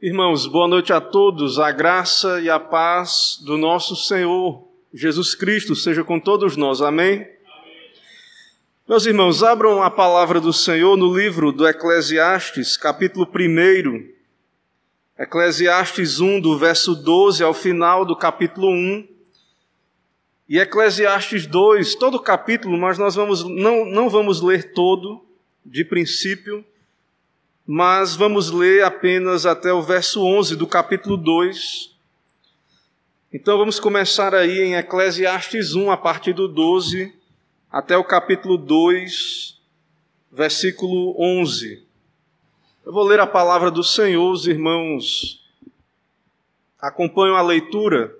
Irmãos, boa noite a todos. A graça e a paz do nosso Senhor Jesus Cristo seja com todos nós. Amém? Amém? Meus irmãos, abram a palavra do Senhor no livro do Eclesiastes, capítulo 1. Eclesiastes 1, do verso 12 ao final do capítulo 1. E Eclesiastes 2, todo o capítulo, mas nós vamos, não, não vamos ler todo, de princípio, mas vamos ler apenas até o verso 11 do capítulo 2. Então vamos começar aí em Eclesiastes 1, a partir do 12 até o capítulo 2, versículo 11. Eu vou ler a palavra do Senhor, os irmãos acompanham a leitura.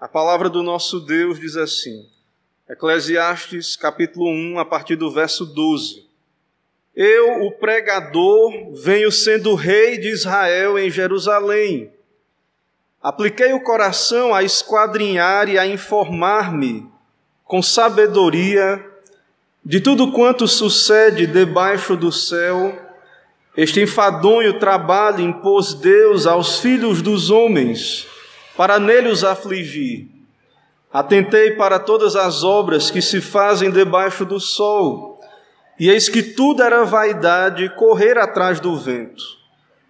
A palavra do nosso Deus diz assim: Eclesiastes capítulo 1, a partir do verso 12. Eu, o pregador, venho sendo rei de Israel em Jerusalém. Apliquei o coração a esquadrinhar e a informar-me com sabedoria de tudo quanto sucede debaixo do céu. Este enfadonho trabalho impôs Deus aos filhos dos homens para nele os afligir. Atentei para todas as obras que se fazem debaixo do sol e eis que tudo era vaidade correr atrás do vento.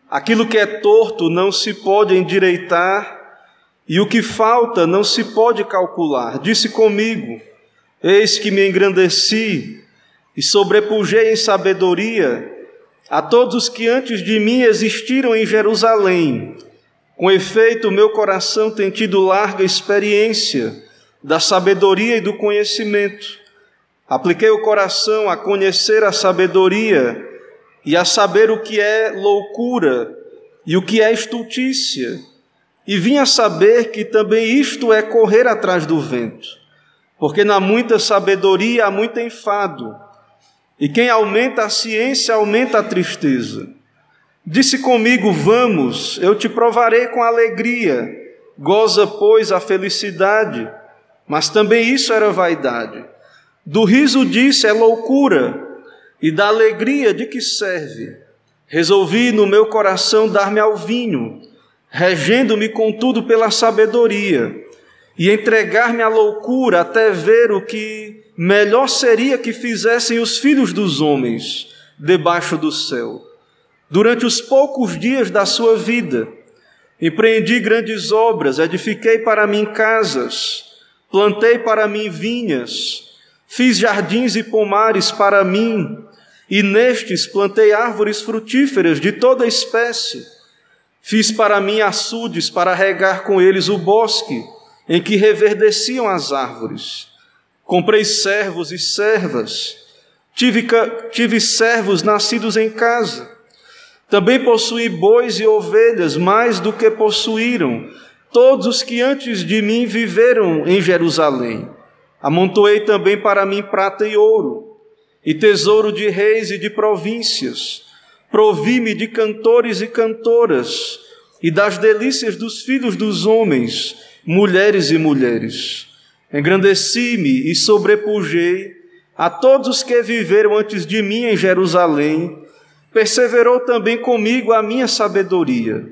Aquilo que é torto não se pode endireitar, e o que falta não se pode calcular. Disse comigo: Eis que me engrandeci e sobrepujei em sabedoria a todos os que antes de mim existiram em Jerusalém. Com efeito, meu coração tem tido larga experiência da sabedoria e do conhecimento. Apliquei o coração a conhecer a sabedoria e a saber o que é loucura e o que é estultícia, e vim a saber que também isto é correr atrás do vento, porque na muita sabedoria há muito enfado, e quem aumenta a ciência aumenta a tristeza. Disse comigo: Vamos, eu te provarei com alegria, goza, pois, a felicidade. Mas também isso era vaidade. Do riso disse é loucura, e da alegria de que serve? Resolvi no meu coração dar-me ao vinho, regendo-me contudo pela sabedoria, e entregar-me à loucura até ver o que melhor seria que fizessem os filhos dos homens debaixo do céu. Durante os poucos dias da sua vida, empreendi grandes obras, edifiquei para mim casas, plantei para mim vinhas, Fiz jardins e pomares para mim, e nestes plantei árvores frutíferas de toda espécie. Fiz para mim açudes para regar com eles o bosque, em que reverdeciam as árvores. Comprei servos e servas. Tive, tive servos nascidos em casa. Também possuí bois e ovelhas, mais do que possuíram todos os que antes de mim viveram em Jerusalém. Amontoei também para mim prata e ouro, e tesouro de reis e de províncias. Provi-me de cantores e cantoras, e das delícias dos filhos dos homens, mulheres e mulheres. Engrandeci-me e sobrepujei a todos os que viveram antes de mim em Jerusalém. Perseverou também comigo a minha sabedoria.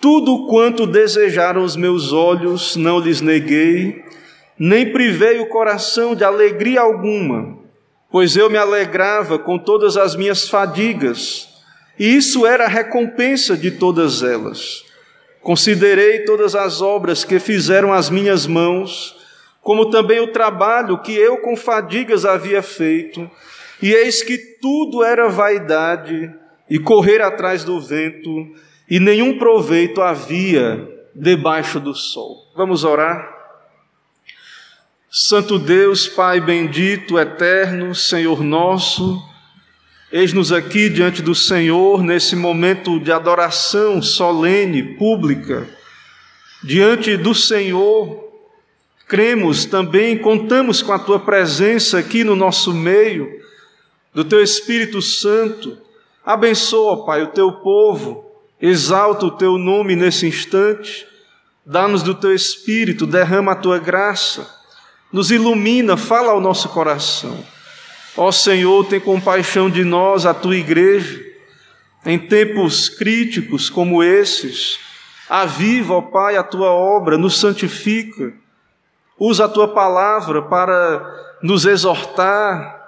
Tudo quanto desejaram os meus olhos, não lhes neguei nem privei o coração de alegria alguma, pois eu me alegrava com todas as minhas fadigas, e isso era a recompensa de todas elas. Considerei todas as obras que fizeram as minhas mãos, como também o trabalho que eu com fadigas havia feito, e eis que tudo era vaidade e correr atrás do vento, e nenhum proveito havia debaixo do sol. Vamos orar? Santo Deus, Pai bendito, eterno, Senhor nosso, eis-nos aqui diante do Senhor nesse momento de adoração solene, pública, diante do Senhor. Cremos também, contamos com a tua presença aqui no nosso meio, do teu Espírito Santo. Abençoa, Pai, o teu povo, exalta o teu nome nesse instante, dá-nos do teu Espírito, derrama a tua graça nos ilumina, fala ao nosso coração. Ó Senhor, tem compaixão de nós, a tua igreja. Em tempos críticos como esses, aviva, ó Pai, a tua obra, nos santifica, usa a tua palavra para nos exortar,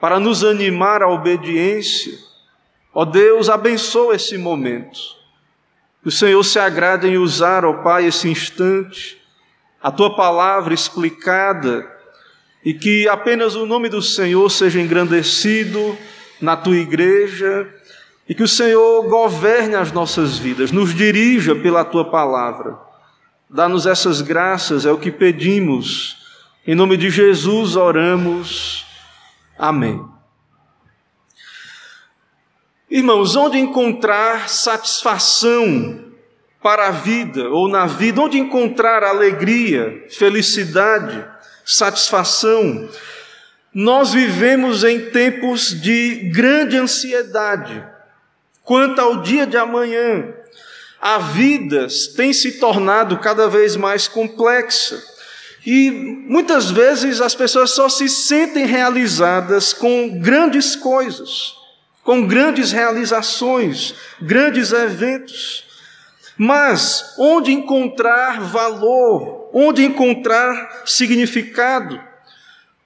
para nos animar à obediência. Ó Deus, abençoa esse momento. Que o Senhor se agrade em usar, ó Pai, esse instante, a tua palavra explicada, e que apenas o nome do Senhor seja engrandecido na tua igreja e que o Senhor governe as nossas vidas, nos dirija pela tua palavra. Dá-nos essas graças, é o que pedimos. Em nome de Jesus oramos. Amém. Irmãos, onde encontrar satisfação para a vida ou na vida? Onde encontrar alegria, felicidade, satisfação? Nós vivemos em tempos de grande ansiedade Quanto ao dia de amanhã, a vida tem se tornado cada vez mais complexa. E muitas vezes as pessoas só se sentem realizadas com grandes coisas, com grandes realizações, grandes eventos. Mas onde encontrar valor, onde encontrar significado?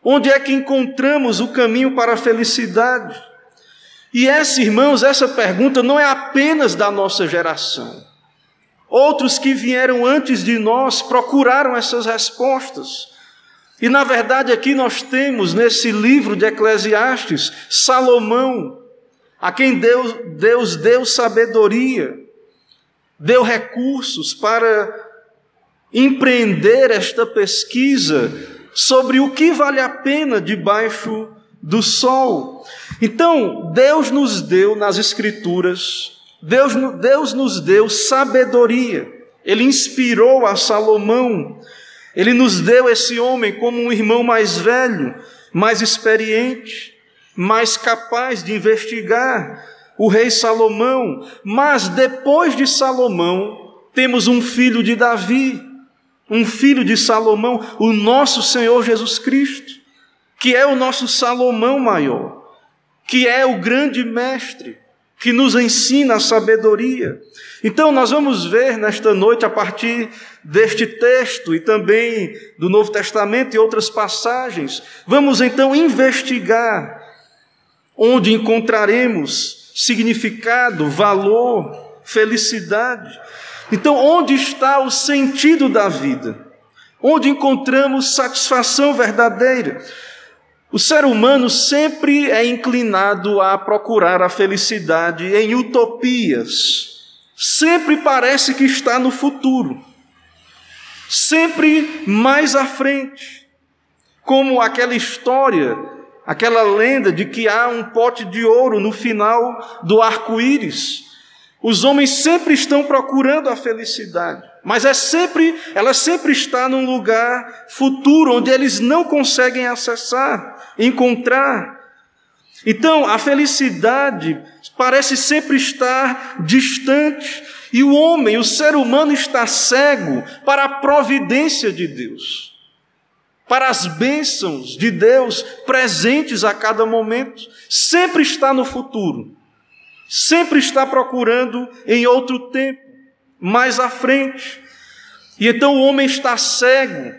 Onde é que encontramos o caminho para a felicidade? E essa, irmãos, essa pergunta não é apenas da nossa geração. Outros que vieram antes de nós procuraram essas respostas. E na verdade, aqui nós temos nesse livro de Eclesiastes Salomão, a quem Deus, Deus deu sabedoria, deu recursos para empreender esta pesquisa sobre o que vale a pena debaixo do sol. Então, Deus nos deu nas Escrituras, Deus, Deus nos deu sabedoria, Ele inspirou a Salomão, Ele nos deu esse homem como um irmão mais velho, mais experiente, mais capaz de investigar, o rei Salomão. Mas depois de Salomão, temos um filho de Davi, um filho de Salomão, o nosso Senhor Jesus Cristo, que é o nosso Salomão maior que é o grande mestre, que nos ensina a sabedoria. Então, nós vamos ver nesta noite, a partir deste texto e também do Novo Testamento e outras passagens, vamos então investigar onde encontraremos significado, valor, felicidade. Então, onde está o sentido da vida? Onde encontramos satisfação verdadeira? O ser humano sempre é inclinado a procurar a felicidade em utopias. Sempre parece que está no futuro. Sempre mais à frente. Como aquela história, aquela lenda de que há um pote de ouro no final do arco-íris. Os homens sempre estão procurando a felicidade. Mas é sempre, ela sempre está num lugar futuro onde eles não conseguem acessar, encontrar. Então, a felicidade parece sempre estar distante e o homem, o ser humano está cego para a providência de Deus. Para as bênçãos de Deus presentes a cada momento, sempre está no futuro, sempre está procurando em outro tempo mais à frente. E então o homem está cego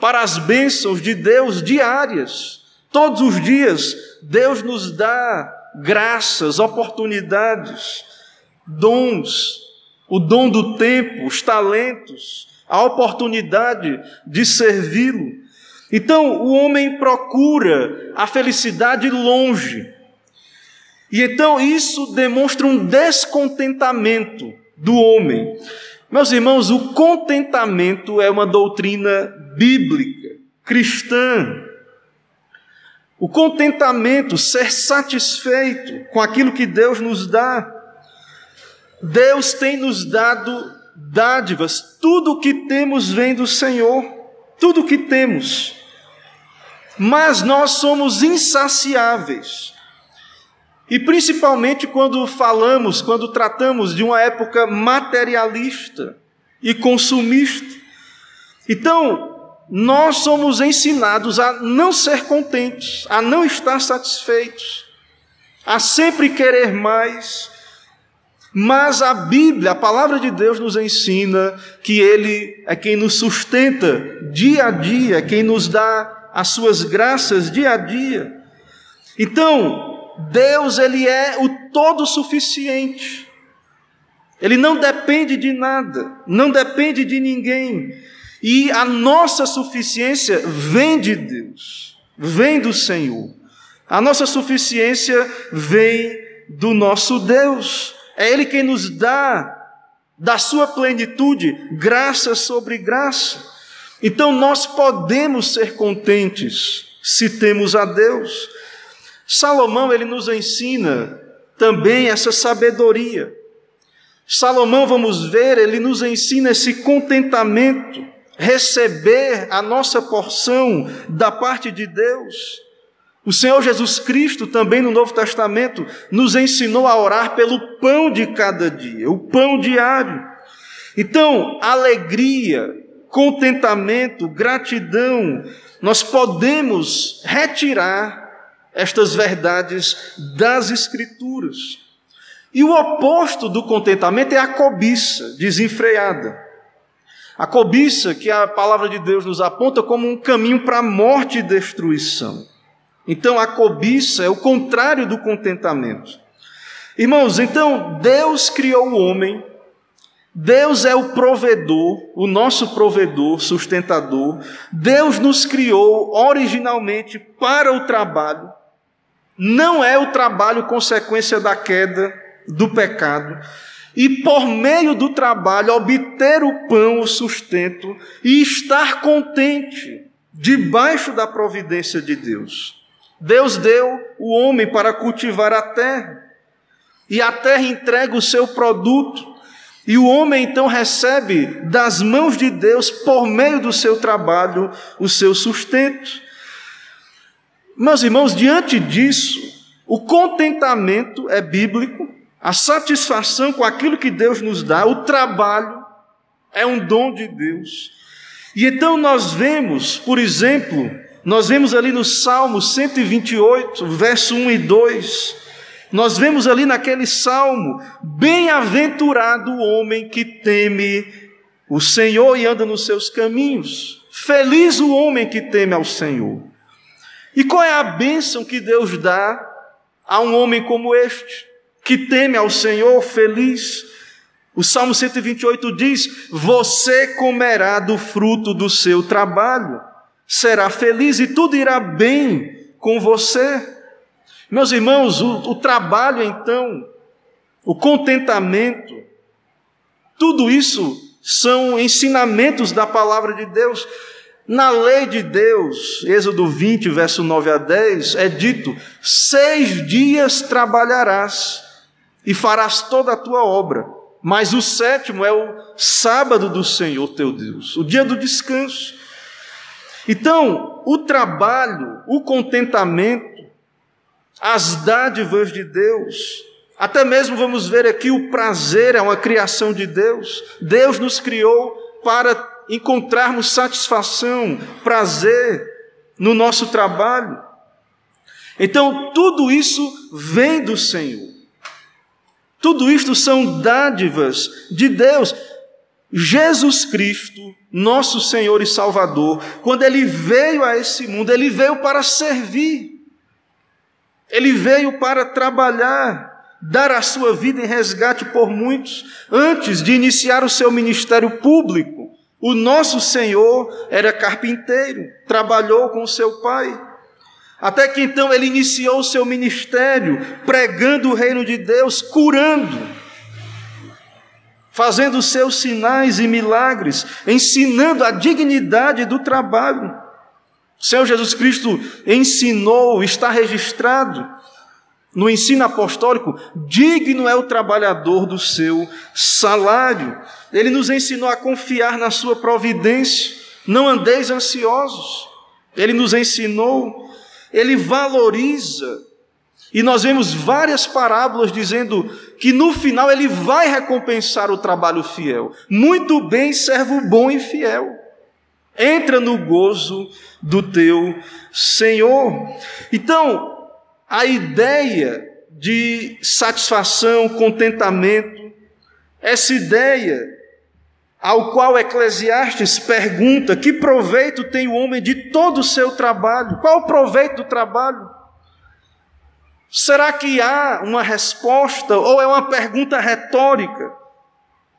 para as bênçãos de Deus diárias. Todos os dias, Deus nos dá graças, oportunidades, dons, o dom do tempo, os talentos, a oportunidade de servi-lo. Então, o homem procura a felicidade longe. E então isso demonstra um descontentamento do homem. Meus irmãos, o contentamento é uma doutrina bíblica, cristã. O contentamento, ser satisfeito com aquilo que Deus nos dá. Deus tem nos dado dádivas, tudo o que temos vem do Senhor, tudo o que temos. Mas nós somos insaciáveis. E principalmente quando falamos, quando tratamos de uma época materialista e consumista. Então, nós somos ensinados a não ser contentes, a não estar satisfeitos, a sempre querer mais Mas a Bíblia, a palavra de Deus, nos ensina que Ele é quem nos sustenta dia a dia, quem nos dá as suas graças dia a dia. Então, Deus, Ele é o todo suficiente. Ele não depende de nada, não depende de ninguém. E a nossa suficiência vem de Deus, vem do Senhor. A nossa suficiência vem do nosso Deus. É Ele quem nos dá da sua plenitude graça sobre graça. Então nós podemos ser contentes se temos a Deus. Salomão ele nos ensina também essa sabedoria. Salomão, vamos ver, ele nos ensina esse contentamento, receber a nossa porção da parte de Deus. O Senhor Jesus Cristo, também no Novo Testamento, nos ensinou a orar pelo pão de cada dia, o pão diário. Então, alegria, contentamento, gratidão, nós podemos retirar estas verdades das Escrituras. E o oposto do contentamento é a cobiça desenfreada. A cobiça que a palavra de Deus nos aponta como um caminho para a morte e destruição. Então a cobiça é o contrário do contentamento. Irmãos, então Deus criou o homem, Deus é o provedor, o nosso provedor, sustentador. Deus nos criou originalmente para o trabalho. Não é o trabalho consequência da queda, do pecado e, por meio do trabalho, obter o pão, o sustento e estar contente debaixo da providência de Deus. Deus deu o homem para cultivar a terra e a terra entrega o seu produto. E o homem então recebe das mãos de Deus, por meio do seu trabalho, o seu sustento. Meus irmãos, diante disso, o contentamento é bíblico, a satisfação com aquilo que Deus nos dá, o trabalho, é um dom de Deus. E então nós vemos, por exemplo, nós vemos ali no Salmo 128, verso 1 e 2, nós vemos ali naquele salmo: Bem-aventurado o homem que teme o Senhor e anda nos seus caminhos. Feliz o homem que teme ao Senhor. E qual é a bênção que Deus dá a um homem como este? que teme ao Senhor, feliz. O Salmo 128 diz: Você comerá do fruto do seu trabalho, será feliz e tudo irá bem com você. Meus irmãos, o, o trabalho então, o contentamento, tudo isso são ensinamentos da palavra de Deus. Na lei de Deus, Êxodo 20, verso 9 a 10, é dito: seis dias trabalharás e farás toda a tua obra. Mas o sétimo é o sábado do Senhor teu Deus, o dia do descanso. Então, o trabalho, o contentamento, as dádivas de Deus, até mesmo vamos ver aqui o prazer é uma criação de Deus. Deus nos criou para encontrarmos satisfação, prazer no nosso trabalho. Então, tudo isso vem do Senhor. Tudo isto são dádivas de Deus. Jesus Cristo, nosso Senhor e Salvador, quando ele veio a esse mundo, ele veio para servir, ele veio para trabalhar, dar a sua vida em resgate por muitos. Antes de iniciar o seu ministério público, o nosso Senhor era carpinteiro, trabalhou com seu pai. Até que então ele iniciou o seu ministério pregando o reino de Deus, curando, fazendo seus sinais e milagres, ensinando a dignidade do trabalho. O Senhor Jesus Cristo ensinou, está registrado no ensino apostólico, digno é o trabalhador do seu salário. Ele nos ensinou a confiar na sua providência, não andeis ansiosos. Ele nos ensinou ele valoriza. E nós vemos várias parábolas dizendo que no final ele vai recompensar o trabalho fiel. Muito bem, servo bom e fiel. Entra no gozo do teu Senhor. Então, a ideia de satisfação, contentamento, essa ideia ao qual Eclesiastes pergunta: que proveito tem o homem de todo o seu trabalho? Qual o proveito do trabalho? Será que há uma resposta ou é uma pergunta retórica?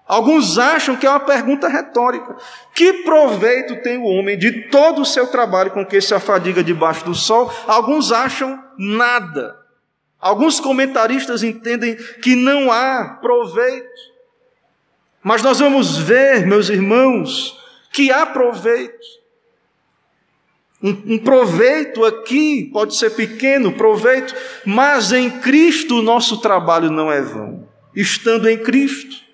Alguns acham que é uma pergunta retórica. Que proveito tem o homem de todo o seu trabalho com que se afadiga debaixo do sol? Alguns acham nada. Alguns comentaristas entendem que não há proveito. Mas nós vamos ver, meus irmãos, que há proveito. Um, um, proveito aqui pode ser pequeno, proveito, mas em Cristo o nosso trabalho não é vão, estando em Cristo.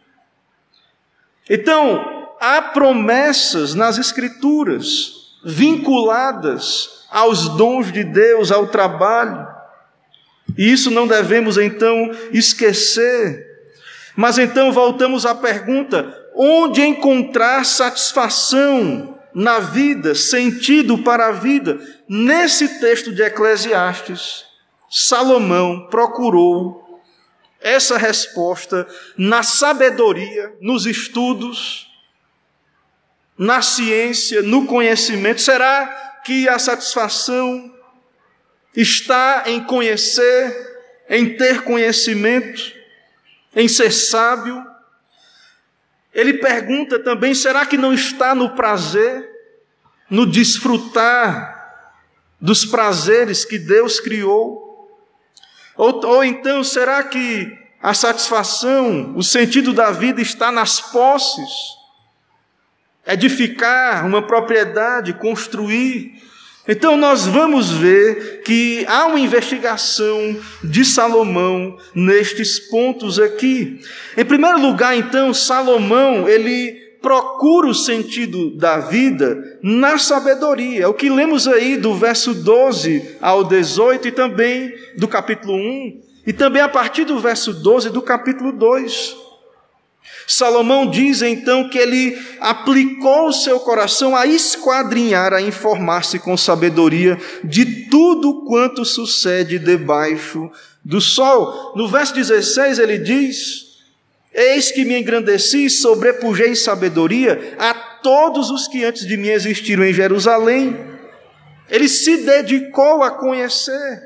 Então, há promessas nas Escrituras vinculadas aos dons de Deus, ao trabalho, e isso não devemos então esquecer. Mas então voltamos à pergunta: onde encontrar satisfação na vida, sentido para a vida? Nesse texto de Eclesiastes, Salomão procurou essa resposta na sabedoria, nos estudos, na ciência, no conhecimento? Será que a satisfação está em conhecer, em ter conhecimento, em ser sábio? Ele pergunta também: será que não está no prazer, no desfrutar dos prazeres que Deus criou? Ou, ou então, será que a satisfação, o sentido da vida está nas posses? Edificar uma propriedade, construir. Então, nós vamos ver que há uma investigação de Salomão nestes pontos aqui. Em primeiro lugar, então, Salomão, ele procura o sentido da vida na sabedoria. É o que lemos aí do verso 12 ao 18 e também do capítulo 1 e também a partir do verso 12 do capítulo 2. Salomão diz então que ele aplicou o seu coração a esquadrinhar, a informar-se com sabedoria de tudo quanto sucede debaixo do sol. No verso 16 ele diz: Eis que me engrandeci e sobrepujei em sabedoria a todos os que antes de mim existiram em Jerusalém. Ele se dedicou a conhecer.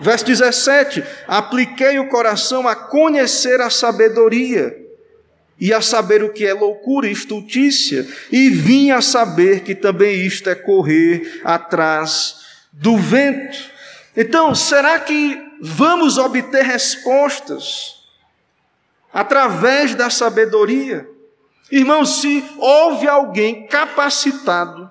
Verso 17: Apliquei o coração a conhecer a sabedoria e a saber o que é loucura e estultícia, e vim a saber que também isto é correr atrás do vento. Então, será que vamos obter respostas através da sabedoria. Irmãos, se houve alguém capacitado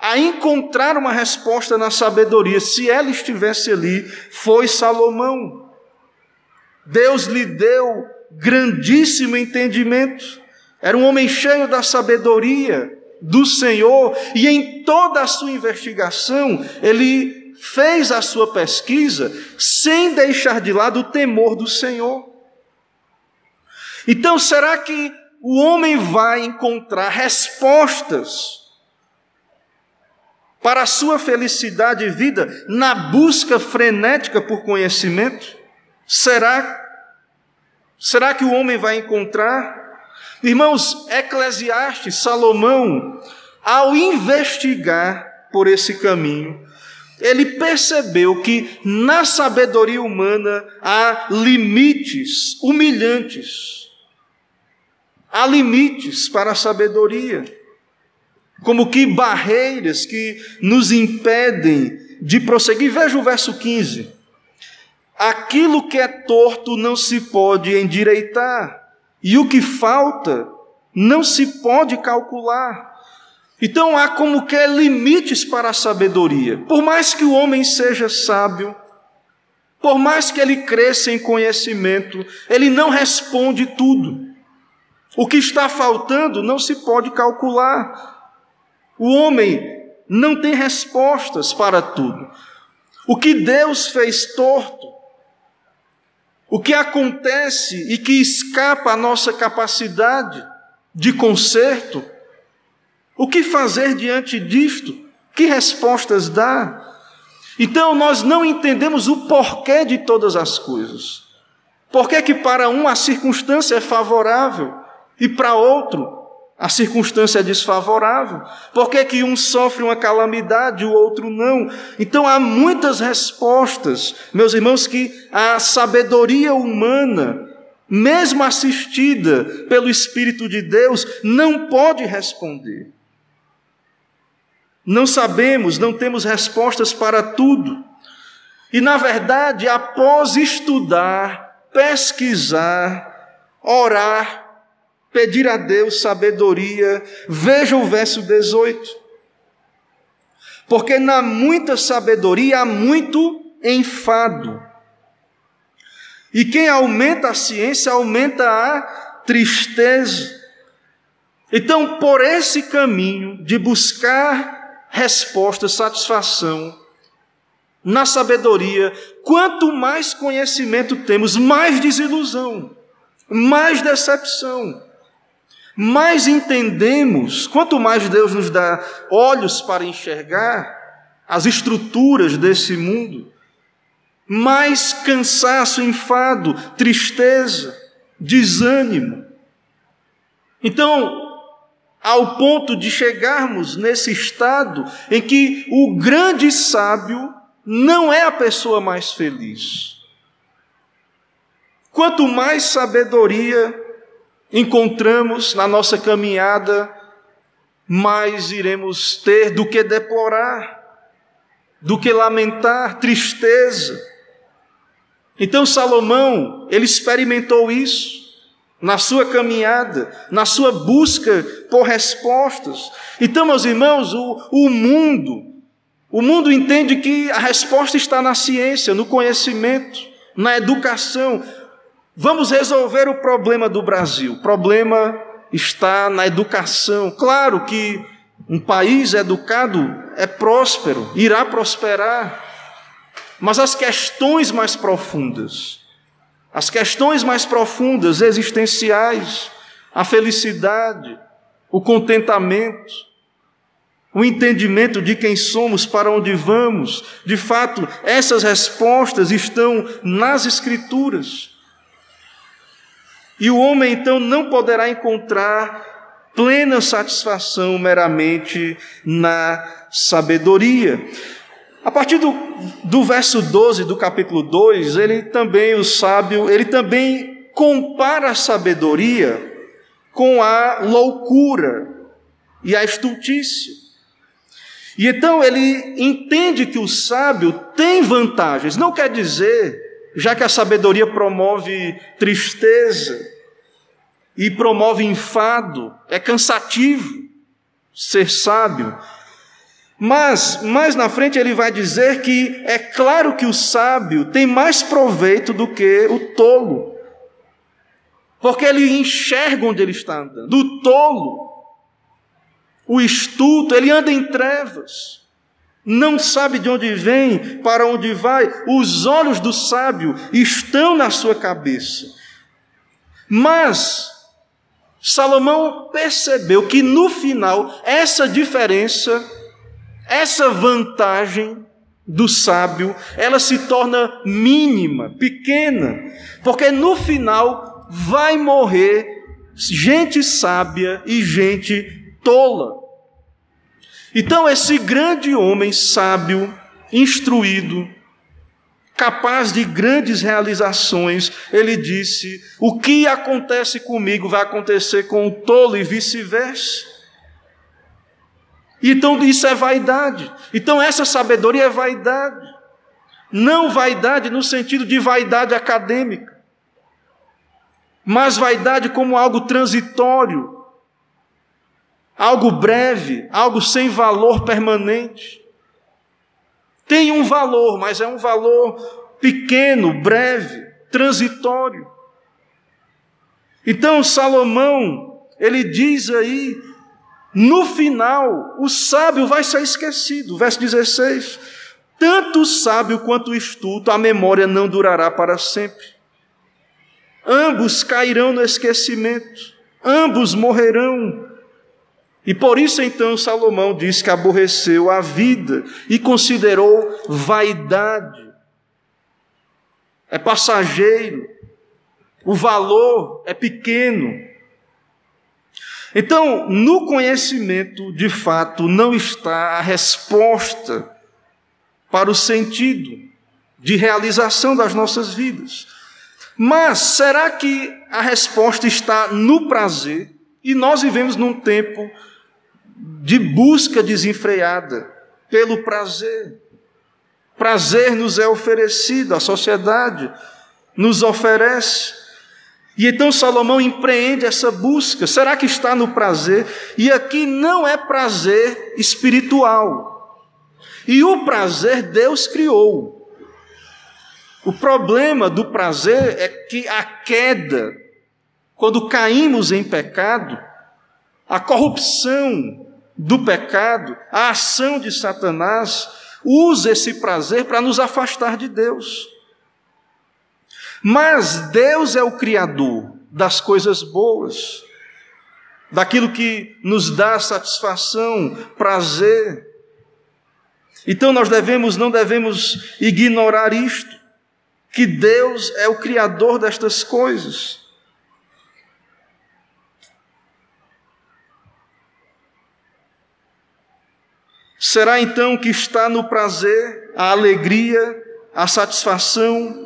a encontrar uma resposta na sabedoria, se ela estivesse ali, foi Salomão. Deus lhe deu grandíssimo entendimento. Era um homem cheio da sabedoria do Senhor, e em toda a sua investigação, ele fez a sua pesquisa sem deixar de lado o temor do Senhor. Então, será que o homem vai encontrar respostas para a sua felicidade e vida na busca frenética por conhecimento? Será? Será que o homem vai encontrar? Irmãos, Eclesiastes, Salomão, ao investigar por esse caminho, ele percebeu que na sabedoria humana há limites humilhantes. Há limites para a sabedoria, como que barreiras que nos impedem de prosseguir. Veja o verso 15. Aquilo que é torto não se pode endireitar, e o que falta não se pode calcular. Então há como que limites para a sabedoria. Por mais que o homem seja sábio, por mais que ele cresça em conhecimento, ele não responde tudo. O que está faltando não se pode calcular. O homem não tem respostas para tudo. O que Deus fez torto, o que acontece e que escapa à nossa capacidade de conserto, o que fazer diante disto? Que respostas dar? Então nós não entendemos o porquê de todas as coisas. Por que, que para um a circunstância é favorável e para outro a circunstância é desfavorável? Por que, que um sofre uma calamidade e o outro não? Então há muitas respostas, meus irmãos, que a sabedoria humana, mesmo assistida pelo Espírito de Deus, não pode responder. Não sabemos, não temos respostas para tudo. E, na verdade, após estudar, pesquisar, orar, pedir a Deus sabedoria. Veja o verso 18. Porque na muita sabedoria há muito enfado. E quem aumenta a ciência aumenta a tristeza. Então, por esse caminho de buscar resposta, satisfação, na sabedoria, quanto mais conhecimento temos, mais desilusão, mais decepção, mais entendemos, quanto mais Deus nos dá olhos para enxergar as estruturas desse mundo, mais cansaço, enfado, tristeza, desânimo. Então, ao ponto de chegarmos nesse estado em que o grande sábio não é a pessoa mais feliz. Quanto mais sabedoria encontramos na nossa caminhada, mais iremos ter do que deplorar, do que lamentar, tristeza. Então Salomão, ele experimentou isso na sua caminhada, na sua busca por respostas. Então, meus irmãos, o, o mundo, o mundo entende que a resposta está na ciência, no conhecimento, na educação. Vamos resolver o problema do Brasil. O problema está na educação. Claro que um país educado é próspero, irá prosperar. Mas as questões mais profundas, as questões mais profundas, existenciais, a felicidade, o contentamento, o entendimento de quem somos, para onde vamos. De fato, essas respostas estão nas Escrituras. E o homem então não poderá encontrar plena satisfação meramente na sabedoria. A partir do, do verso 12 do capítulo 2, ele também, o sábio, ele também compara a sabedoria com a loucura e a estultícia. E então ele entende que o sábio tem vantagens. Não quer dizer, já que a sabedoria promove tristeza e promove enfado, é cansativo ser sábio. Mas mais na frente ele vai dizer que é claro que o sábio tem mais proveito do que o tolo. Porque ele enxerga onde ele está andando. O tolo o estulto, ele anda em trevas, não sabe de onde vem, para onde vai. Os olhos do sábio estão na sua cabeça. Mas Salomão percebeu que no final, essa diferença, essa vantagem do sábio, ela se torna mínima, pequena, porque no final vai morrer gente sábia e gente tola. Então, esse grande homem sábio, instruído, capaz de grandes realizações, ele disse: O que acontece comigo vai acontecer com o tolo e vice-versa. Então, isso é vaidade. Então, essa sabedoria é vaidade. Não vaidade no sentido de vaidade acadêmica, mas vaidade como algo transitório, algo breve, algo sem valor permanente. Tem um valor, mas é um valor pequeno, breve, transitório. Então Salomão, ele diz aí, no final, o sábio vai ser esquecido. Verso 16: Tanto o sábio quanto o estudo, a memória não durará para sempre. Ambos cairão no esquecimento, ambos morrerão. E por isso então Salomão diz que aborreceu a vida e considerou vaidade. É passageiro, o valor é pequeno. Então, no conhecimento, de fato, não está a resposta para o sentido de realização das nossas vidas. Mas será que a resposta está no prazer? E nós vivemos num tempo de busca desenfreada pelo prazer. Prazer nos é oferecido, a sociedade nos oferece. E então Salomão empreende essa busca. Será que está no prazer? E aqui não é prazer espiritual. E o prazer Deus criou. O problema do prazer é que a queda, quando caímos em pecado, a corrupção do pecado, a ação de Satanás, usa esse prazer para nos afastar de Deus. Mas Deus é o Criador das coisas boas, daquilo que nos dá satisfação, prazer. Então nós devemos, não devemos ignorar isto, que Deus é o Criador destas coisas. Será então que está no prazer, a alegria, a satisfação?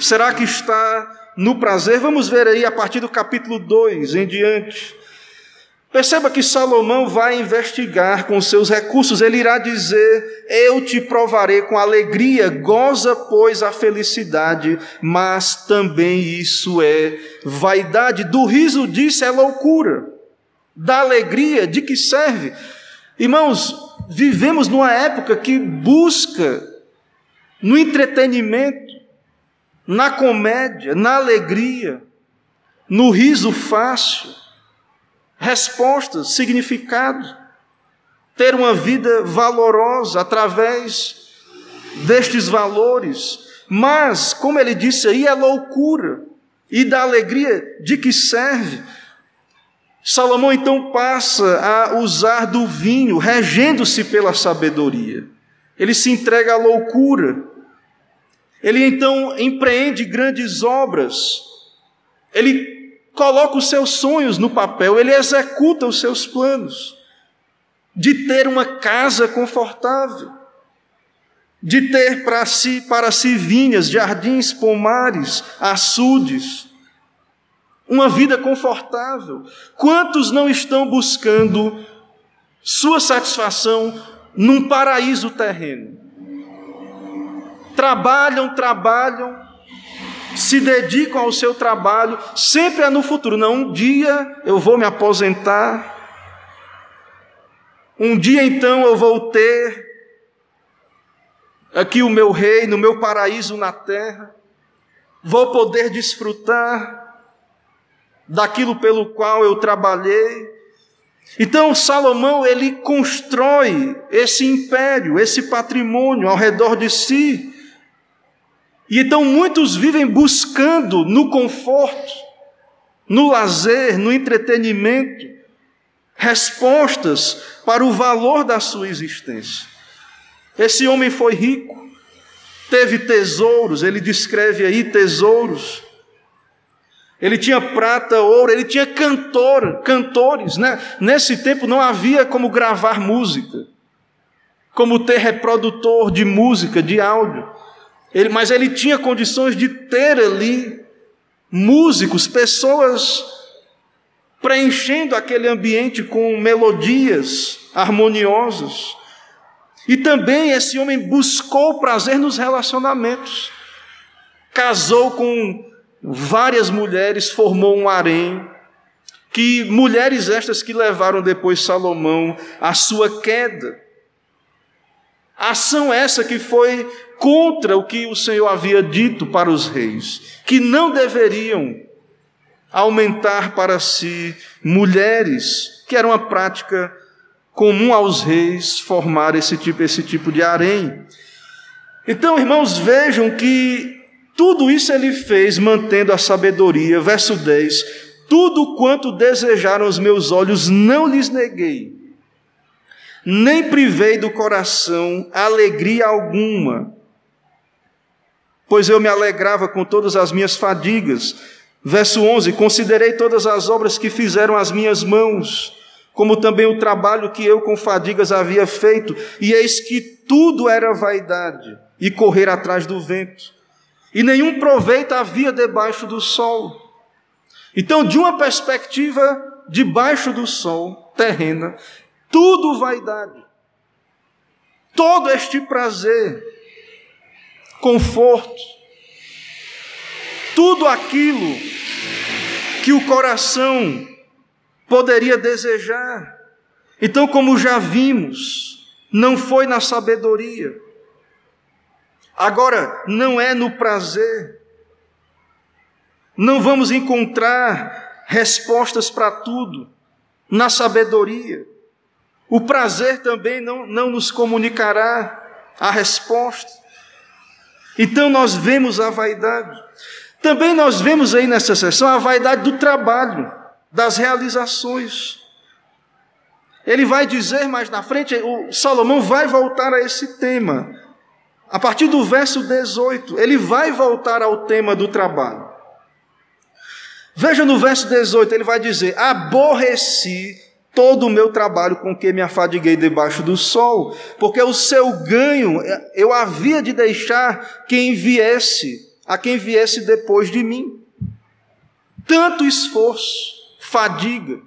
Será que está no prazer? Vamos ver aí a partir do capítulo 2 em diante. Perceba que Salomão vai investigar com seus recursos, ele irá dizer: Eu te provarei com alegria, goza, pois, a felicidade, mas também isso é vaidade. Do riso disso é loucura, da alegria, de que serve? Irmãos, vivemos numa época que busca no entretenimento, na comédia, na alegria, no riso fácil, respostas, significado, ter uma vida valorosa através destes valores. Mas, como ele disse aí, é loucura. E da alegria de que serve? Salomão então passa a usar do vinho, regendo-se pela sabedoria. Ele se entrega à loucura. Ele então empreende grandes obras. Ele coloca os seus sonhos no papel, ele executa os seus planos de ter uma casa confortável, de ter para si, para si vinhas, jardins, pomares, açudes uma vida confortável. Quantos não estão buscando sua satisfação num paraíso terreno? Trabalham, trabalham, se dedicam ao seu trabalho, sempre é no futuro. Não, um dia eu vou me aposentar, um dia então eu vou ter aqui o meu reino, o meu paraíso na terra, vou poder desfrutar daquilo pelo qual eu trabalhei. Então Salomão ele constrói esse império, esse patrimônio ao redor de si. E então muitos vivem buscando no conforto, no lazer, no entretenimento, respostas para o valor da sua existência. Esse homem foi rico, teve tesouros, ele descreve aí tesouros ele tinha prata, ouro, ele tinha cantor, cantores. Né? Nesse tempo não havia como gravar música, como ter reprodutor de música, de áudio. Ele, mas ele tinha condições de ter ali músicos, pessoas preenchendo aquele ambiente com melodias harmoniosas. E também esse homem buscou prazer nos relacionamentos. Casou com várias mulheres, formou um harém, que mulheres estas que levaram depois Salomão à sua queda. Ação essa que foi contra o que o Senhor havia dito para os reis, que não deveriam aumentar para si mulheres, que era uma prática comum aos reis formar esse tipo, esse tipo de harém. Então, irmãos, vejam que tudo isso ele fez mantendo a sabedoria. Verso 10: Tudo quanto desejaram os meus olhos não lhes neguei, nem privei do coração alegria alguma, pois eu me alegrava com todas as minhas fadigas. Verso 11: Considerei todas as obras que fizeram as minhas mãos, como também o trabalho que eu com fadigas havia feito, e eis que tudo era vaidade e correr atrás do vento, e nenhum proveito havia debaixo do sol. Então, de uma perspectiva debaixo do sol, terrena, tudo vaidade, todo este prazer, conforto, tudo aquilo que o coração poderia desejar. Então, como já vimos, não foi na sabedoria, agora não é no prazer. Não vamos encontrar respostas para tudo na sabedoria. O prazer também não, não nos comunicará a resposta. Então nós vemos a vaidade. Também nós vemos aí nessa sessão a vaidade do trabalho, das realizações. Ele vai dizer mais na frente, o Salomão vai voltar a esse tema. A partir do verso 18, ele vai voltar ao tema do trabalho. Veja no verso 18, ele vai dizer: Aborreci todo o meu trabalho com que me afadiguei debaixo do sol, porque o seu ganho eu havia de deixar quem viesse, a quem viesse depois de mim. Tanto esforço, fadiga.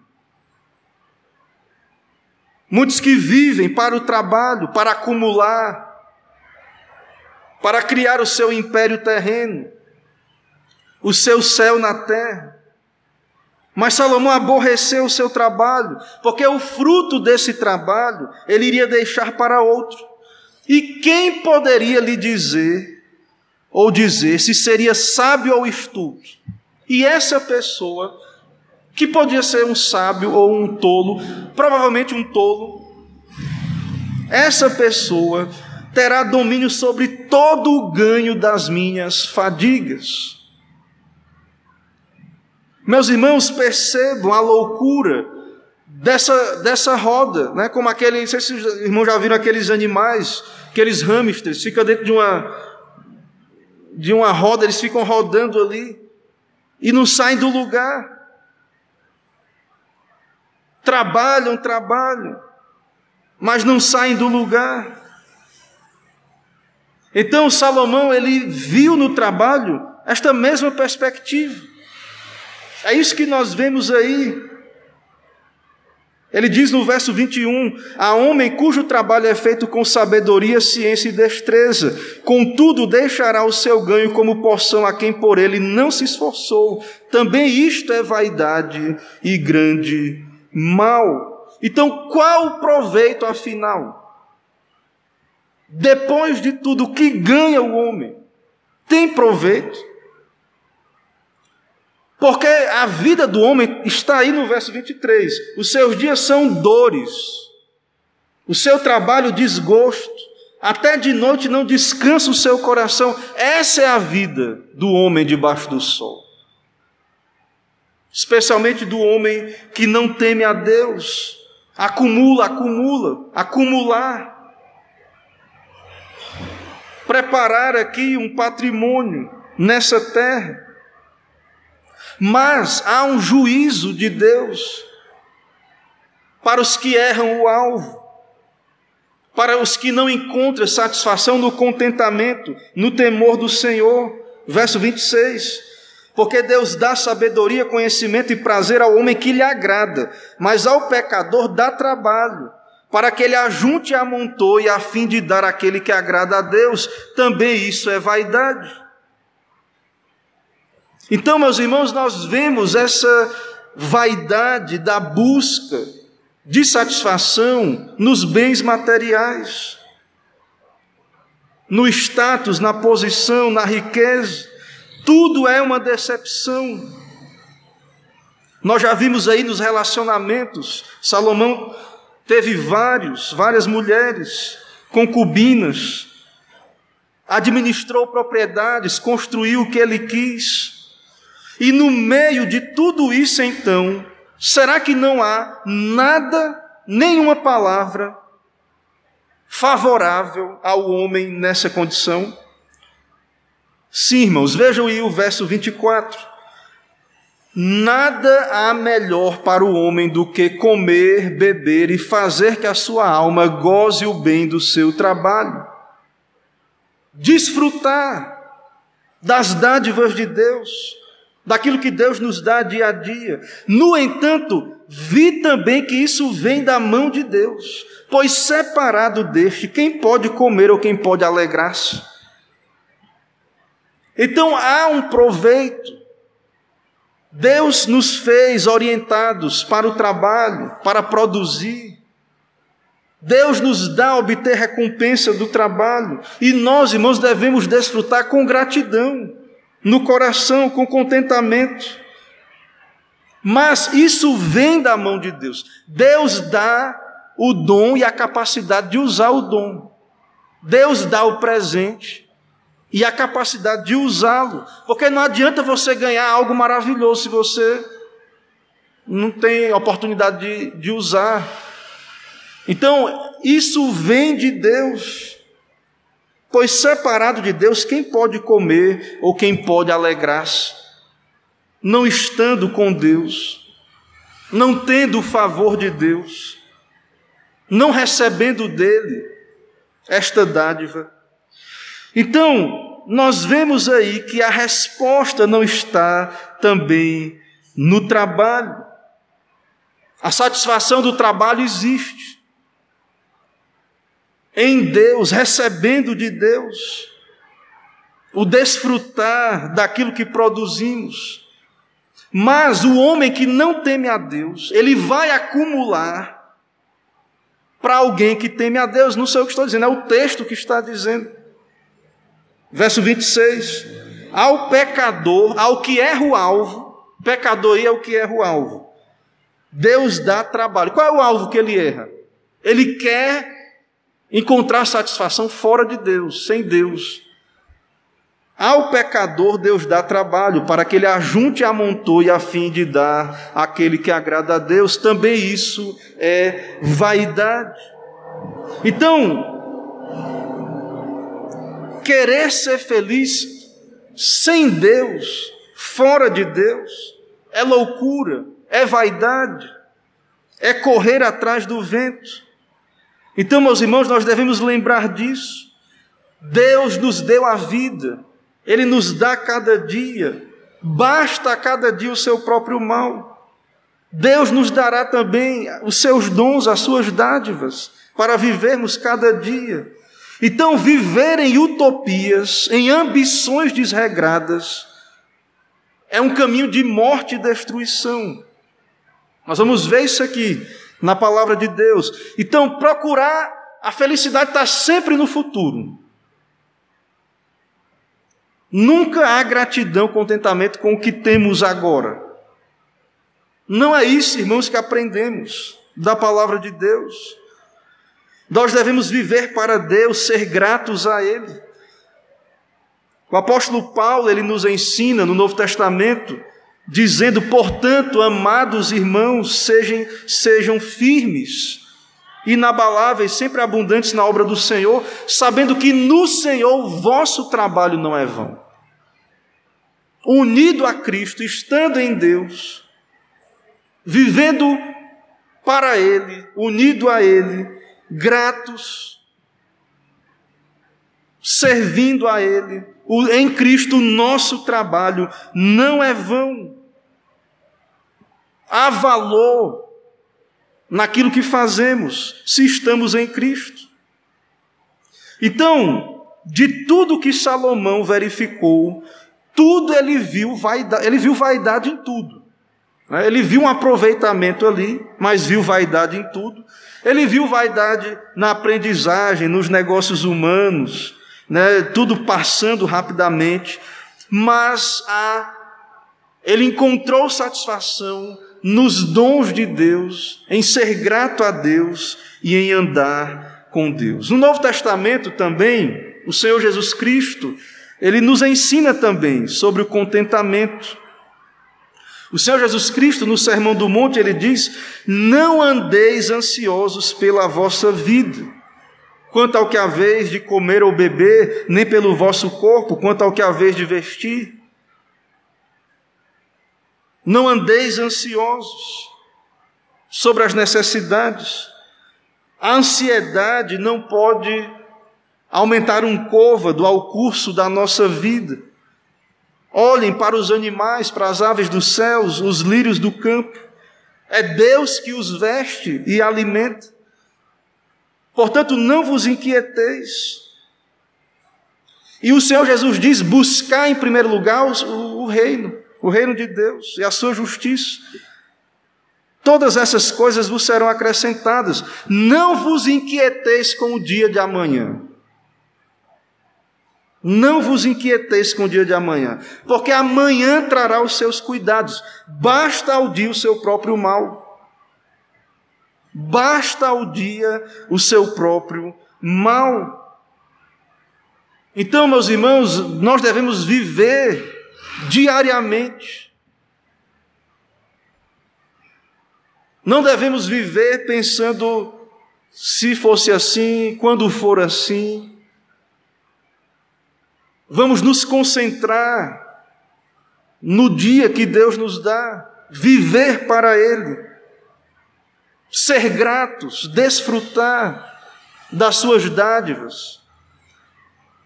Muitos que vivem para o trabalho, para acumular, para criar o seu império terreno, o seu céu na terra. Mas Salomão aborreceu o seu trabalho, porque o fruto desse trabalho ele iria deixar para outro. E quem poderia lhe dizer, ou dizer, se seria sábio ou estúpido? E essa pessoa, que podia ser um sábio ou um tolo, provavelmente um tolo, essa pessoa terá domínio sobre todo o ganho das minhas fadigas. Meus irmãos, percebam a loucura dessa, dessa roda, né? como aquele, não sei se os irmãos já viram aqueles animais, aqueles hamsters, ficam dentro de uma, de uma roda, eles ficam rodando ali e não saem do lugar. Trabalham, trabalham, mas não saem do lugar. Então Salomão ele viu no trabalho esta mesma perspectiva. É isso que nós vemos aí. Ele diz no verso 21: A homem cujo trabalho é feito com sabedoria, ciência e destreza, contudo deixará o seu ganho como porção a quem por ele não se esforçou. Também isto é vaidade e grande mal. Então, qual o proveito afinal? Depois de tudo, o que ganha o homem? Tem proveito? Porque a vida do homem está aí no verso 23. Os seus dias são dores, o seu trabalho desgosto, até de noite não descansa o seu coração. Essa é a vida do homem debaixo do sol. Especialmente do homem que não teme a Deus. Acumula, acumula, acumular. Preparar aqui um patrimônio nessa terra. Mas há um juízo de Deus para os que erram o alvo, para os que não encontram satisfação no contentamento, no temor do Senhor. Verso 26. Porque Deus dá sabedoria, conhecimento e prazer ao homem que lhe agrada, mas ao pecador dá trabalho, para que ele ajunte e amontoe, a fim de dar àquele que agrada a Deus. Também isso é vaidade. Então, meus irmãos, nós vemos essa vaidade da busca de satisfação nos bens materiais, no status, na posição, na riqueza. Tudo é uma decepção. Nós já vimos aí nos relacionamentos, Salomão teve vários, várias mulheres, concubinas, administrou propriedades, construiu o que ele quis. E no meio de tudo isso, então, será que não há nada, nenhuma palavra favorável ao homem nessa condição? Sim, irmãos, vejam aí o verso 24. Nada há melhor para o homem do que comer, beber e fazer que a sua alma goze o bem do seu trabalho. Desfrutar das dádivas de Deus, daquilo que Deus nos dá dia a dia. No entanto, vi também que isso vem da mão de Deus, pois separado deste, quem pode comer ou quem pode alegrar-se? Então há um proveito. Deus nos fez orientados para o trabalho, para produzir. Deus nos dá a obter recompensa do trabalho. E nós, irmãos, devemos desfrutar com gratidão, no coração, com contentamento. Mas isso vem da mão de Deus. Deus dá o dom e a capacidade de usar o dom. Deus dá o presente e a capacidade de usá-lo. Porque não adianta você ganhar algo maravilhoso se você não tem oportunidade de, de usar. Então, isso vem de Deus. Pois separado de Deus, quem pode comer ou quem pode alegrar-se? Não estando com Deus, não tendo o favor de Deus, não recebendo dele esta dádiva. Então, nós vemos aí que a resposta não está também no trabalho. A satisfação do trabalho existe. Em Deus, recebendo de Deus, o desfrutar daquilo que produzimos. Mas o homem que não teme a Deus, ele vai acumular para alguém que teme a Deus. Não sei o que estou dizendo, é o texto que está dizendo. Verso 26. Ao pecador, ao que erra o alvo, pecador aí é o que erra o alvo. Deus dá trabalho. Qual é o alvo que ele erra? Ele quer encontrar satisfação fora de Deus, sem Deus. Ao pecador, Deus dá trabalho para que ele ajunte e amontoe a fim de dar aquele que agrada a Deus. Também isso é vaidade. Então, querer ser feliz sem Deus, fora de Deus, é loucura, é vaidade, é correr atrás do vento. Então, meus irmãos, nós devemos lembrar disso. Deus nos deu a vida, Ele nos dá cada dia, basta a cada dia o seu próprio mal. Deus nos dará também os seus dons, as suas dádivas, para vivermos cada dia. Então, viver em utopias, em ambições desregradas, é um caminho de morte e destruição. Nós vamos ver isso aqui na palavra de Deus. Então, procurar a felicidade está sempre no futuro. Nunca há gratidão, contentamento com o que temos agora. Não é isso, irmãos, que aprendemos da palavra de Deus. Nós devemos viver para Deus, ser gratos a Ele. O apóstolo Paulo, ele nos ensina no Novo Testamento, dizendo, portanto, amados irmãos, sejam, sejam firmes, inabaláveis, sempre abundantes na obra do Senhor, sabendo que no Senhor vosso trabalho não é vão. Unido a Cristo, estando em Deus, vivendo para Ele, unido a Ele, gratos, servindo a Ele. Em Cristo, o nosso trabalho não é vão. Há valor naquilo que fazemos, se estamos em Cristo. Então, de tudo que Salomão verificou, tudo ele viu vaidade, ele viu vaidade em tudo. Né? Ele viu um aproveitamento ali, mas viu vaidade em tudo. Ele viu vaidade na aprendizagem, nos negócios humanos, né? tudo passando rapidamente, mas a, ele encontrou satisfação nos dons de Deus, em ser grato a Deus e em andar com Deus. No Novo Testamento também, o Senhor Jesus Cristo, ele nos ensina também sobre o contentamento. O Senhor Jesus Cristo, no Sermão do Monte, ele diz: Não andeis ansiosos pela vossa vida, quanto ao que haveis de comer ou beber, nem pelo vosso corpo, quanto ao que haveis de vestir. Não andeis ansiosos sobre as necessidades. A ansiedade não pode aumentar um côvado ao curso da nossa vida. Olhem para os animais, para as aves dos céus, os lírios do campo. É Deus que os veste e alimenta. Portanto, não vos inquieteis. E o Senhor Jesus diz: buscar em primeiro lugar o, o reino, o reino de Deus e a sua justiça. Todas essas coisas vos serão acrescentadas. Não vos inquieteis com o dia de amanhã. Não vos inquieteis com o dia de amanhã, porque amanhã trará os seus cuidados. Basta ao dia o seu próprio mal. Basta ao dia o seu próprio mal. Então, meus irmãos, nós devemos viver diariamente. Não devemos viver pensando se fosse assim, quando for assim. Vamos nos concentrar no dia que Deus nos dá, viver para Ele, ser gratos, desfrutar das Suas dádivas,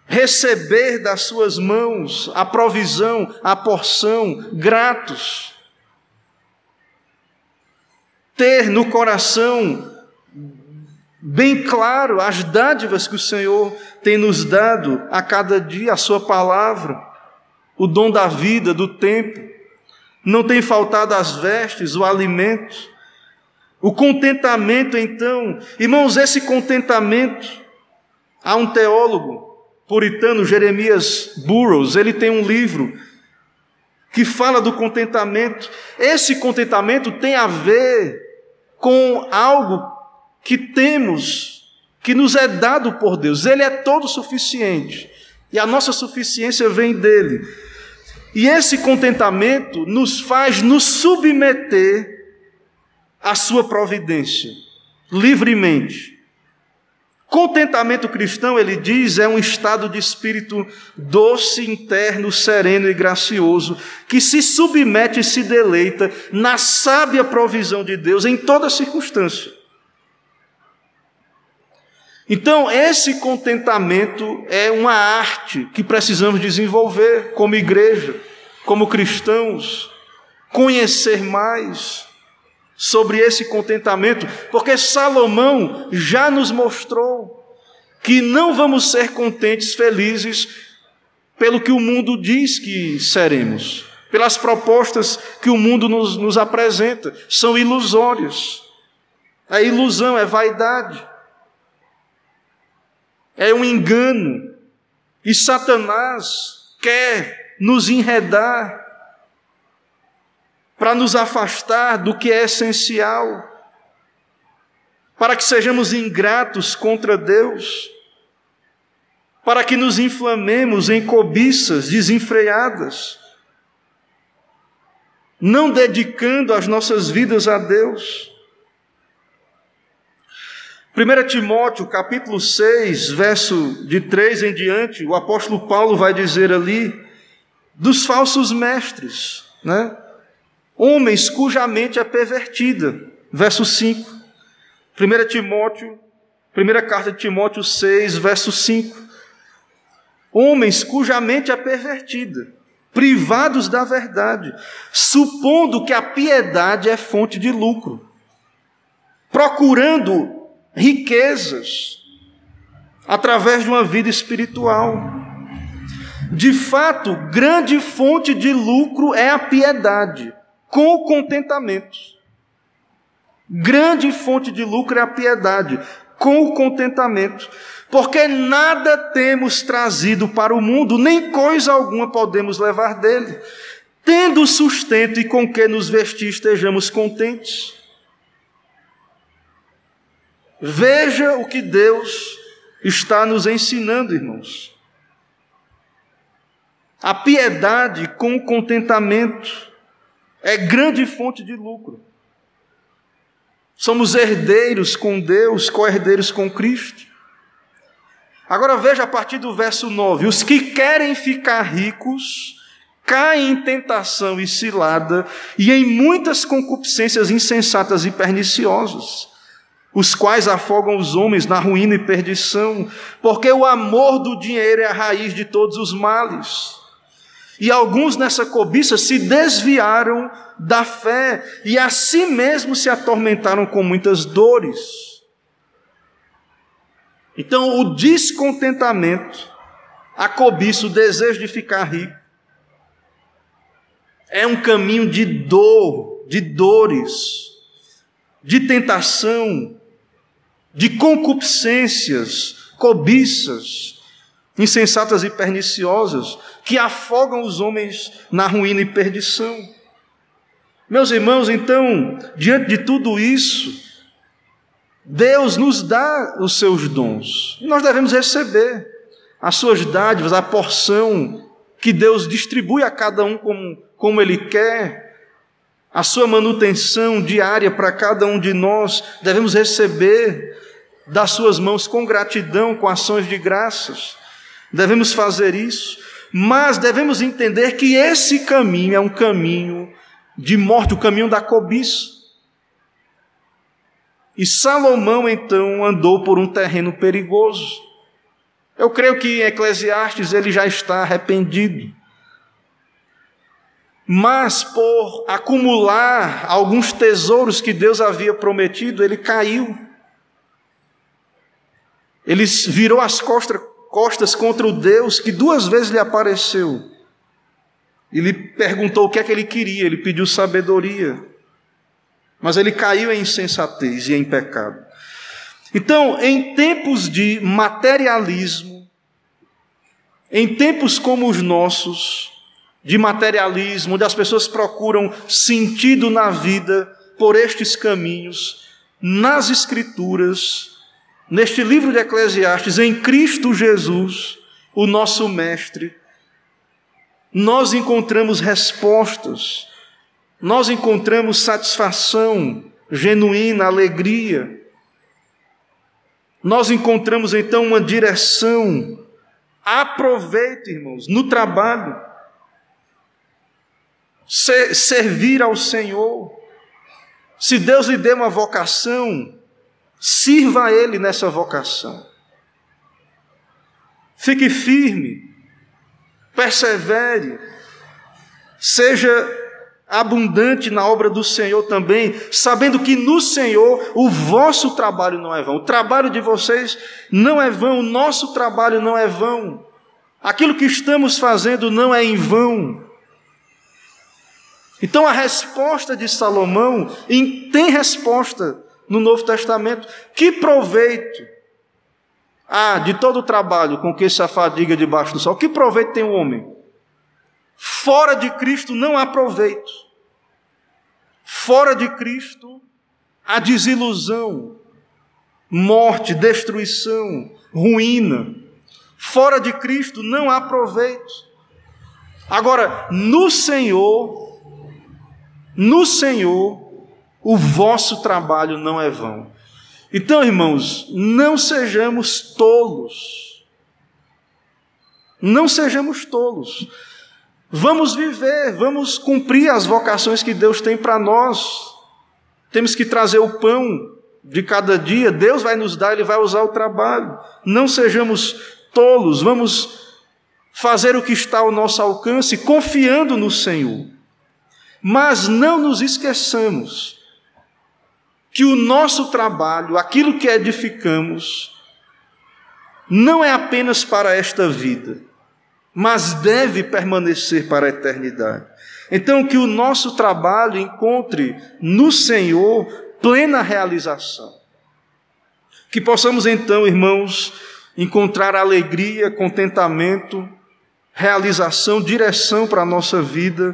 receber das Suas mãos a provisão, a porção, gratos, ter no coração bem claro as dádivas que o Senhor tem nos dado a cada dia, a Sua palavra, o dom da vida, do tempo. Não tem faltado as vestes, o alimento. O contentamento, então, irmãos, esse contentamento, há um teólogo puritano, Jeremias Burroughs, ele tem um livro que fala do contentamento. Esse contentamento tem a ver com algo que temos, que nos é dado por Deus. Ele é todo suficiente. E a nossa suficiência vem dele. E esse contentamento nos faz nos submeter à sua providência, livremente. Contentamento cristão, ele diz, é um estado de espírito doce, interno, sereno e gracioso, que se submete e se deleita na sábia provisão de Deus em toda circunstância. Então, esse contentamento é uma arte que precisamos desenvolver como igreja, como cristãos, conhecer mais sobre esse contentamento, porque Salomão já nos mostrou que não vamos ser contentes, felizes, pelo que o mundo diz que seremos, pelas propostas que o mundo nos, nos apresenta, são ilusórias. É ilusão, é vaidade é um engano. E Satanás quer nos enredar para nos afastar do que é essencial, para que sejamos ingratos contra Deus, para que nos inflamemos em cobiças desenfreadas, não dedicando as nossas vidas a Deus. 1 Timóteo, capítulo 6, verso de 3 em diante, o apóstolo Paulo vai dizer ali dos falsos mestres, né? Homens cuja mente é pervertida. Verso 5. 1 Timóteo, primeira carta de Timóteo 6, verso 5. Homens cuja mente é pervertida, privados da verdade, supondo que a piedade é fonte de lucro, procurando riquezas através de uma vida espiritual. De fato, grande fonte de lucro é a piedade, com contentamento. Grande fonte de lucro é a piedade, com o contentamento. Porque nada temos trazido para o mundo, nem coisa alguma podemos levar dele. Tendo sustento e com que nos vestir, estejamos contentes. Veja o que Deus está nos ensinando, irmãos. A piedade com o contentamento é grande fonte de lucro. Somos herdeiros com Deus, co-herdeiros com Cristo. Agora veja a partir do verso 9: os que querem ficar ricos caem em tentação e cilada e em muitas concupiscências insensatas e perniciosas, os quais afogam os homens na ruína e perdição, porque o amor do dinheiro é a raiz de todos os males. E alguns nessa cobiça se desviaram da fé e a si mesmos se atormentaram com muitas dores. Então, o descontentamento, a cobiça, o desejo de ficar rico, é um caminho de dor, de dores, de tentação, de concupiscências, cobiças, insensatas e perniciosas, que afogam os homens na ruína e perdição. Meus irmãos, então, diante de tudo isso, Deus nos dá os seus dons. Nós devemos receber as suas dádivas, a porção que Deus distribui a cada um como, como Ele quer, a sua manutenção diária para cada um de nós, devemos receber das suas mãos com gratidão, com ações de graças. Devemos fazer isso, mas devemos entender que esse caminho é um caminho de morte, o caminho da cobiça. E Salomão então andou por um terreno perigoso. Eu creio que em Eclesiastes ele já está arrependido. Mas por acumular alguns tesouros que Deus havia prometido, ele caiu. Ele virou as costas, costas contra o Deus que duas vezes lhe apareceu. E lhe perguntou o que é que ele queria, ele pediu sabedoria mas ele caiu em insensatez e em pecado. Então, em tempos de materialismo, em tempos como os nossos, de materialismo, onde as pessoas procuram sentido na vida por estes caminhos, nas Escrituras, neste livro de Eclesiastes, em Cristo Jesus, o nosso Mestre, nós encontramos respostas nós encontramos satisfação genuína, alegria. Nós encontramos então uma direção. Aproveite, irmãos, no trabalho. servir ao Senhor. Se Deus lhe deu uma vocação, sirva a Ele nessa vocação. Fique firme, persevere, seja abundante na obra do Senhor também, sabendo que no Senhor o vosso trabalho não é vão. O trabalho de vocês não é vão, o nosso trabalho não é vão. Aquilo que estamos fazendo não é em vão. Então a resposta de Salomão tem resposta no Novo Testamento. Que proveito ah, de todo o trabalho com que se afadiga debaixo do sol. Que proveito tem o homem? Fora de Cristo não há proveito. Fora de Cristo há desilusão, morte, destruição, ruína. Fora de Cristo não há proveito. Agora, no Senhor, no Senhor, o vosso trabalho não é vão. Então, irmãos, não sejamos tolos. Não sejamos tolos. Vamos viver, vamos cumprir as vocações que Deus tem para nós. Temos que trazer o pão de cada dia, Deus vai nos dar, Ele vai usar o trabalho. Não sejamos tolos, vamos fazer o que está ao nosso alcance, confiando no Senhor. Mas não nos esqueçamos que o nosso trabalho, aquilo que edificamos, não é apenas para esta vida mas deve permanecer para a eternidade. Então, que o nosso trabalho encontre no Senhor plena realização. Que possamos, então, irmãos, encontrar alegria, contentamento, realização, direção para a nossa vida,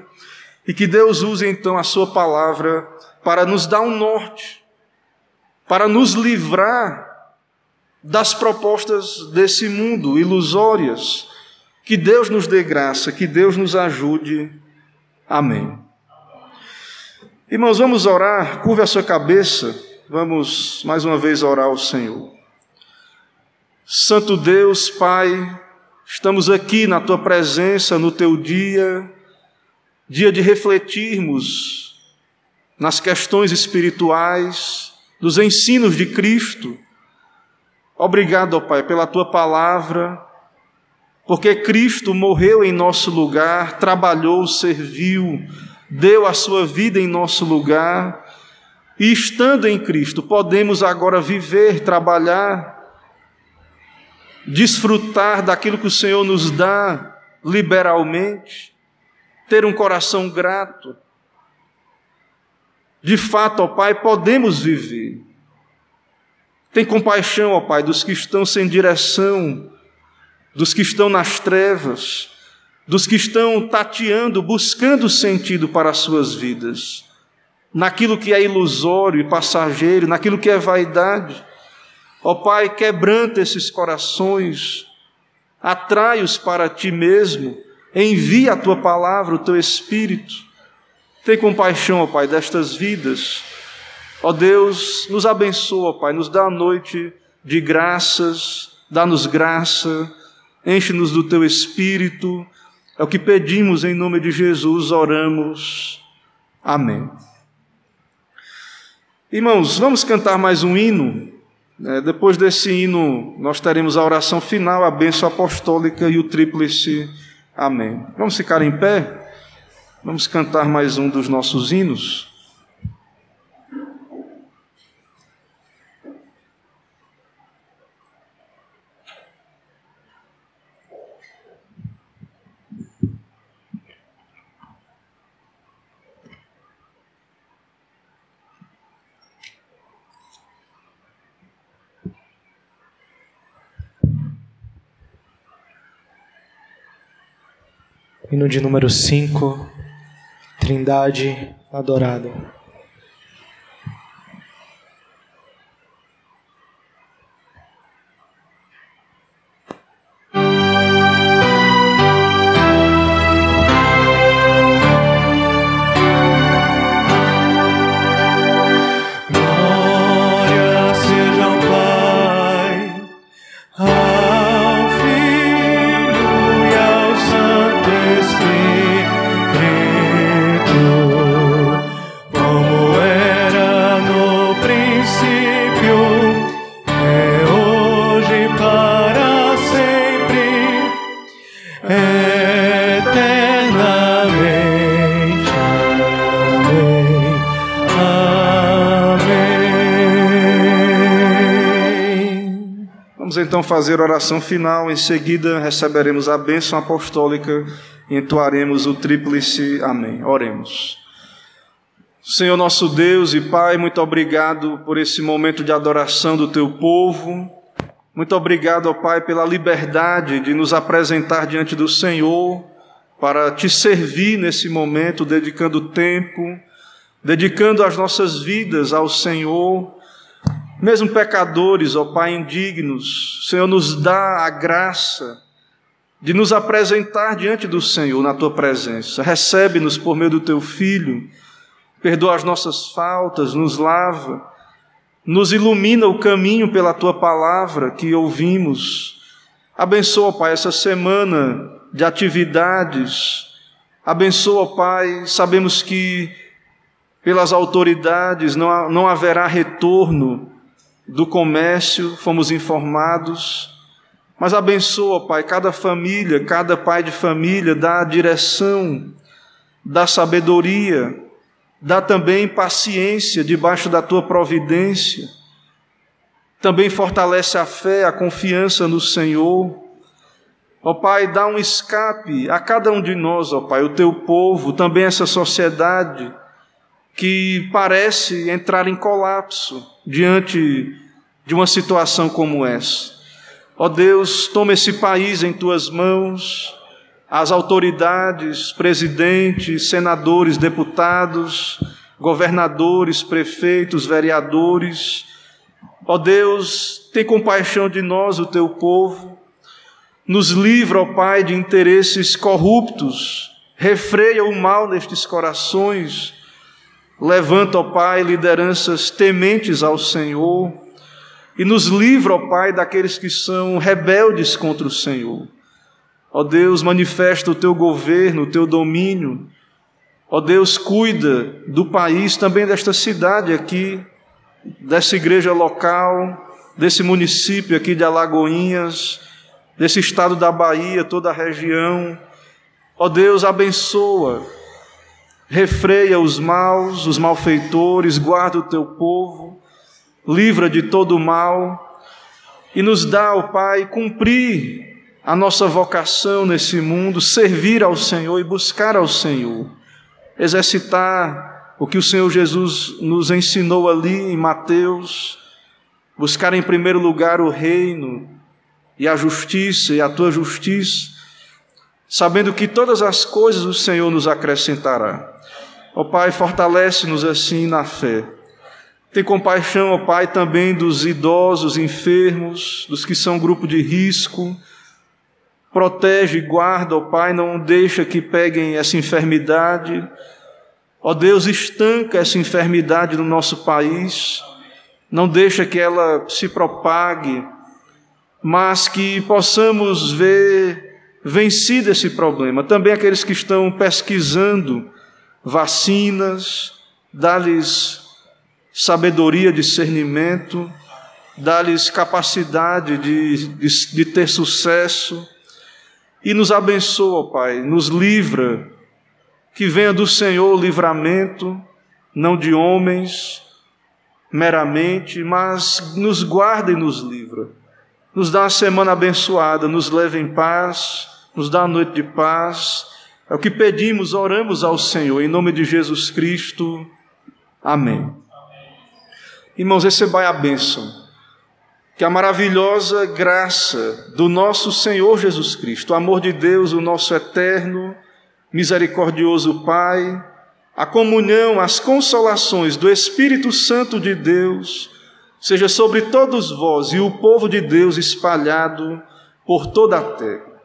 e que Deus use, então, a Sua palavra para nos dar um norte, para nos livrar das propostas desse mundo ilusórias que Deus nos dê graça, que Deus nos ajude. Amém. Irmãos, vamos orar, curva a sua cabeça, vamos mais uma vez orar ao Senhor. Santo Deus, Pai, estamos aqui na tua presença, no teu dia, dia de refletirmos nas questões espirituais, dos ensinos de Cristo. Obrigado, ó Pai, pela tua palavra, porque Cristo morreu em nosso lugar, trabalhou, serviu, deu a sua vida em nosso lugar, e estando em Cristo, podemos agora viver, trabalhar, desfrutar daquilo que o Senhor nos dá liberalmente, ter um coração grato. De fato, ó Pai, podemos viver. Tem compaixão, ó Pai, dos que estão sem direção, dos que estão nas trevas, dos que estão tateando, buscando sentido para as suas vidas, naquilo que é ilusório e passageiro, naquilo que é vaidade. Ó Pai, quebranta esses corações, atrai-os para ti mesmo, envia a tua palavra, o teu espírito. Tem compaixão, ó Pai, destas vidas. Ó Deus, nos abençoa, Pai, nos dá a noite de graças, dá-nos graça, enche-nos do teu espírito é o que pedimos em nome de Jesus, oramos. Amém. Irmãos, vamos cantar mais um hino. É, depois desse hino, nós teremos a oração final, a bênção apostólica e o tríplice Amém. Vamos ficar em pé? Vamos cantar mais um dos nossos hinos. Hino de número 5, Trindade adorada. Então fazer oração final, em seguida receberemos a bênção apostólica e entoaremos o tríplice Amém. Oremos. Senhor nosso Deus e Pai, muito obrigado por esse momento de adoração do teu povo. Muito obrigado, ó Pai, pela liberdade de nos apresentar diante do Senhor para te servir nesse momento, dedicando tempo, dedicando as nossas vidas ao Senhor mesmo pecadores, ó Pai, indignos, Senhor, nos dá a graça de nos apresentar diante do Senhor na tua presença. Recebe-nos por meio do teu Filho, perdoa as nossas faltas, nos lava, nos ilumina o caminho pela tua palavra que ouvimos. Abençoa, Pai, essa semana de atividades. Abençoa, Pai, sabemos que pelas autoridades não, não haverá retorno do comércio, fomos informados. Mas abençoa, Pai, cada família, cada pai de família, dá a direção, dá sabedoria, dá também paciência debaixo da tua providência. Também fortalece a fé, a confiança no Senhor. Ó Pai, dá um escape a cada um de nós, ó Pai, o teu povo, também essa sociedade que parece entrar em colapso diante de uma situação como essa. Ó Deus, toma esse país em tuas mãos, as autoridades, presidentes, senadores, deputados, governadores, prefeitos, vereadores. Ó Deus, tem compaixão de nós, o teu povo. Nos livra, ó Pai, de interesses corruptos. Refreia o mal nestes corações Levanta, ó Pai, lideranças tementes ao Senhor e nos livra, ó Pai, daqueles que são rebeldes contra o Senhor. Ó Deus, manifesta o teu governo, o teu domínio. Ó Deus, cuida do país, também desta cidade aqui, dessa igreja local, desse município aqui de Alagoinhas, desse estado da Bahia, toda a região. Ó Deus, abençoa refreia os maus, os malfeitores, guarda o teu povo, livra de todo o mal e nos dá, ó Pai, cumprir a nossa vocação nesse mundo, servir ao Senhor e buscar ao Senhor, exercitar o que o Senhor Jesus nos ensinou ali em Mateus, buscar em primeiro lugar o reino e a justiça e a tua justiça, sabendo que todas as coisas o Senhor nos acrescentará. Ó Pai, fortalece-nos assim na fé. Tem compaixão, ó Pai, também dos idosos, enfermos, dos que são grupo de risco. Protege e guarda, ó Pai, não deixa que peguem essa enfermidade. Ó Deus, estanca essa enfermidade no nosso país. Não deixa que ela se propague, mas que possamos ver vencido esse problema. Também aqueles que estão pesquisando vacinas, dá-lhes sabedoria, discernimento, dá-lhes capacidade de, de, de, ter sucesso e nos abençoa, Pai, nos livra, que venha do Senhor o livramento, não de homens meramente, mas nos guarda e nos livra. Nos dá uma semana abençoada, nos leva em paz, nos dá uma noite de paz é o que pedimos, oramos ao Senhor, em nome de Jesus Cristo. Amém. Irmãos, recebei a bênção. Que a maravilhosa graça do nosso Senhor Jesus Cristo, o amor de Deus, o nosso eterno, misericordioso Pai, a comunhão, as consolações do Espírito Santo de Deus, seja sobre todos vós e o povo de Deus espalhado por toda a terra.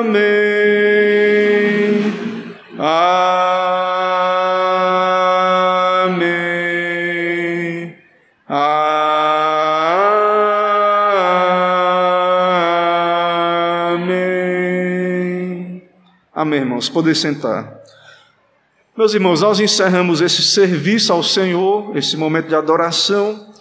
Amém. Irmãos. Poder sentar. Meus irmãos, nós encerramos esse serviço ao Senhor, esse momento de adoração